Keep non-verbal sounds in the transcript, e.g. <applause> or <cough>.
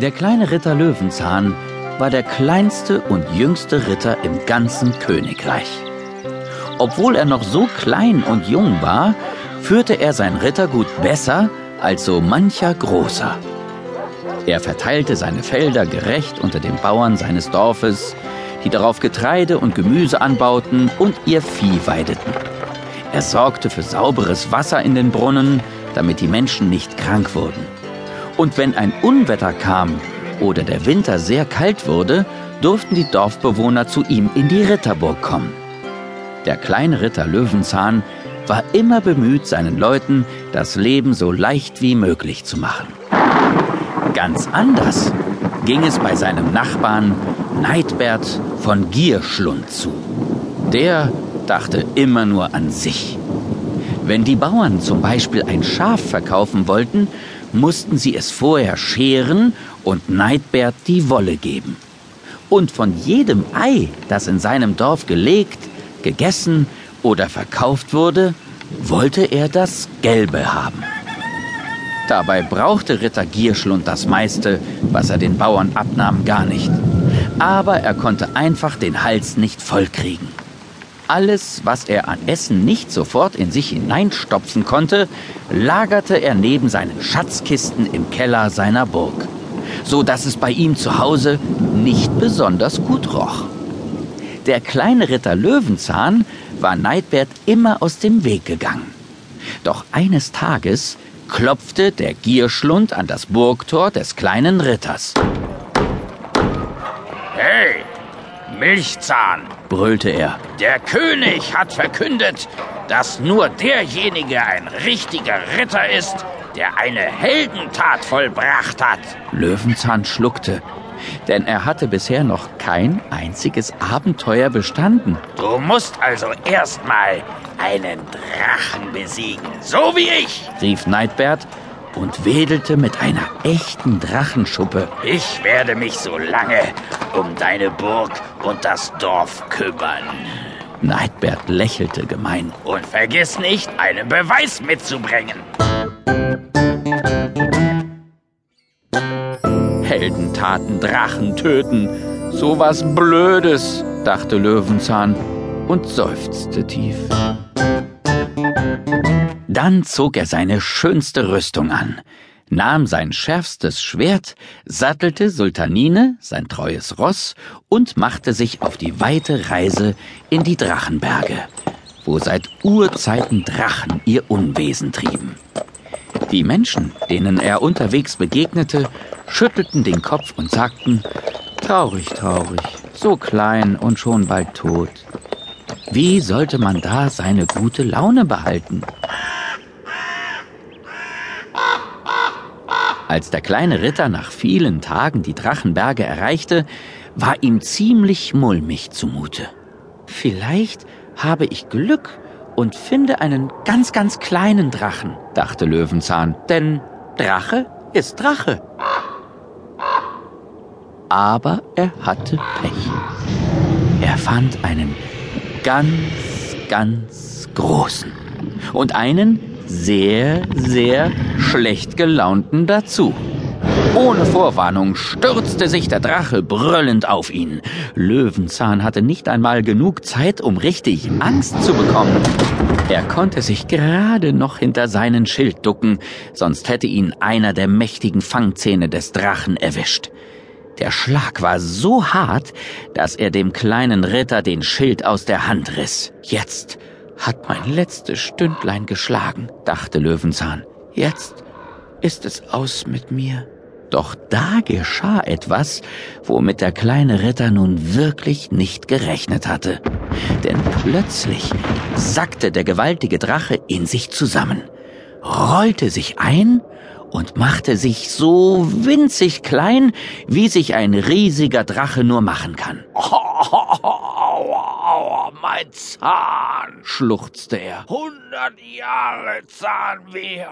Der kleine Ritter Löwenzahn war der kleinste und jüngste Ritter im ganzen Königreich. Obwohl er noch so klein und jung war, führte er sein Rittergut besser als so mancher Großer. Er verteilte seine Felder gerecht unter den Bauern seines Dorfes, die darauf Getreide und Gemüse anbauten und ihr Vieh weideten. Er sorgte für sauberes Wasser in den Brunnen, damit die Menschen nicht krank wurden. Und wenn ein Unwetter kam oder der Winter sehr kalt wurde, durften die Dorfbewohner zu ihm in die Ritterburg kommen. Der kleine Ritter Löwenzahn war immer bemüht, seinen Leuten das Leben so leicht wie möglich zu machen. Ganz anders ging es bei seinem Nachbarn Neidbert von Gierschlund zu. Der dachte immer nur an sich. Wenn die Bauern zum Beispiel ein Schaf verkaufen wollten, mussten sie es vorher scheren und Neidbert die Wolle geben. Und von jedem Ei, das in seinem Dorf gelegt, gegessen oder verkauft wurde, wollte er das Gelbe haben. Dabei brauchte Ritter Gierschlund das meiste, was er den Bauern abnahm, gar nicht. Aber er konnte einfach den Hals nicht vollkriegen. Alles, was er an Essen nicht sofort in sich hineinstopfen konnte, lagerte er neben seinen Schatzkisten im Keller seiner Burg, so dass es bei ihm zu Hause nicht besonders gut roch. Der kleine Ritter Löwenzahn war Neidbert immer aus dem Weg gegangen. Doch eines Tages klopfte der Gierschlund an das Burgtor des kleinen Ritters. Milchzahn, brüllte er. Der König hat verkündet, dass nur derjenige ein richtiger Ritter ist, der eine Heldentat vollbracht hat. Löwenzahn schluckte denn er hatte bisher noch kein einziges Abenteuer bestanden. Du musst also erstmal einen Drachen besiegen, so wie ich, rief Neidbert und wedelte mit einer echten Drachenschuppe. Ich werde mich so lange um deine Burg und das Dorf kümmern. Neidbert lächelte gemein. Und vergiss nicht, einen Beweis mitzubringen. Heldentaten, Drachen töten. So was Blödes, dachte Löwenzahn und seufzte tief. Dann zog er seine schönste Rüstung an, nahm sein schärfstes Schwert, sattelte Sultanine, sein treues Ross, und machte sich auf die weite Reise in die Drachenberge, wo seit Urzeiten Drachen ihr Unwesen trieben. Die Menschen, denen er unterwegs begegnete, schüttelten den Kopf und sagten, Traurig, traurig, so klein und schon bald tot. Wie sollte man da seine gute Laune behalten? Als der kleine Ritter nach vielen Tagen die Drachenberge erreichte, war ihm ziemlich mulmig zumute. Vielleicht habe ich Glück und finde einen ganz, ganz kleinen Drachen, dachte Löwenzahn, denn Drache ist Drache. Aber er hatte Pech. Er fand einen ganz, ganz großen und einen sehr, sehr schlecht gelaunten dazu. Ohne Vorwarnung stürzte sich der Drache brüllend auf ihn. Löwenzahn hatte nicht einmal genug Zeit, um richtig Angst zu bekommen. Er konnte sich gerade noch hinter seinen Schild ducken, sonst hätte ihn einer der mächtigen Fangzähne des Drachen erwischt. Der Schlag war so hart, dass er dem kleinen Ritter den Schild aus der Hand riss. Jetzt hat mein letztes Stündlein geschlagen, dachte Löwenzahn. Jetzt ist es aus mit mir. Doch da geschah etwas, womit der kleine Ritter nun wirklich nicht gerechnet hatte. Denn plötzlich sackte der gewaltige Drache in sich zusammen, rollte sich ein und machte sich so winzig klein, wie sich ein riesiger Drache nur machen kann. <laughs> Aua, mein Zahn, schluchzte er. Hundert Jahre Zahnweh.